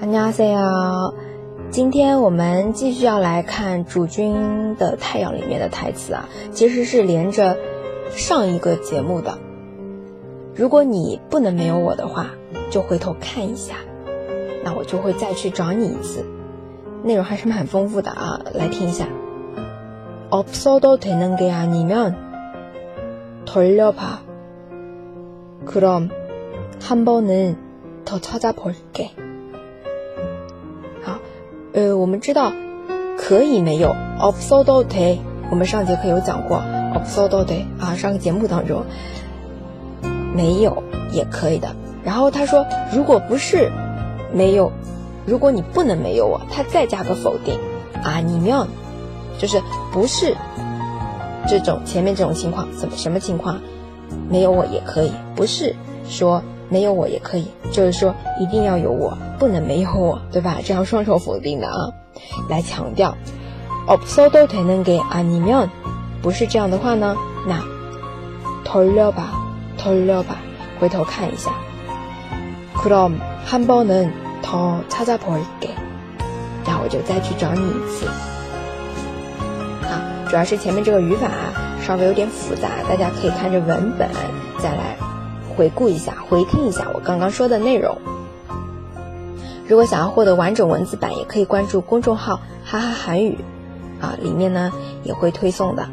안녕하세요。今天我们继续要来看《主君的太阳》里面的台词啊，其实是连着上一个节目的。如果你不能没有我的话，就回头看一下，那我就会再去找你一次。内容还是蛮丰富的啊，来听一下。없어도되는게아니면돌려봐그럼한번은더찾아볼게 呃，我们知道可以没有 of so do day，我们上节课有讲过 of so do day 啊，上个节目当中没有也可以的。然后他说，如果不是没有，如果你不能没有我，他再加个否定啊，你妙，就是不是这种前面这种情况，怎么什么情况没有我也可以，不是说。没有我也可以，就是说一定要有我，不能没有我，对吧？这样双重否定的啊，来强调。없어도되는게아니 면， 不是这样的话呢？那돌려봐돌려 봐， 回头看一下。그럼한번은더찾아볼 게， 然后我就再去找你一次。啊，主要是前面这个语法稍微有点复杂，大家可以看着文本再来。 回顾一下回听一下我刚刚说的内容。如果想要获得完整文字版也可以关注公众号哈哈韩语啊里面呢也会推送的。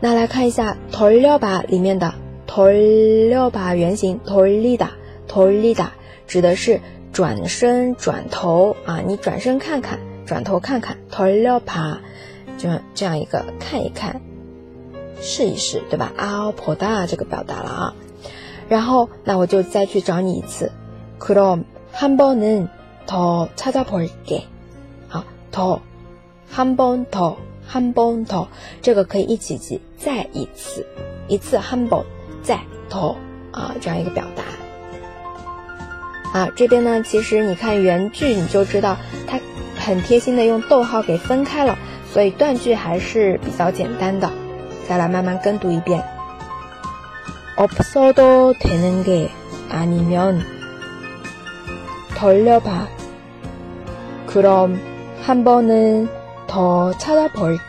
那来看一下 tor lipa 里面的 tor lipa 原型 tor lipa tor lipa 指的是转身转头啊你转身看看转头看看 tor lipa 这样这样一个看一看试一试对吧啊颇大这个表达了啊。然后，那我就再去找你一次。그럼한번은더찾아볼 게。 好，더 한번 더， 한번 더， 这个可以一起记。再一次，一次한 번， 再더啊，这样一个表达。啊，这边呢，其实你看原句你就知道，它很贴心的用逗号给分开了，所以断句还是比较简单的。再来慢慢跟读一遍。 없어도 되는 게 아니면 돌려봐. 그럼 한 번은 더 찾아볼게.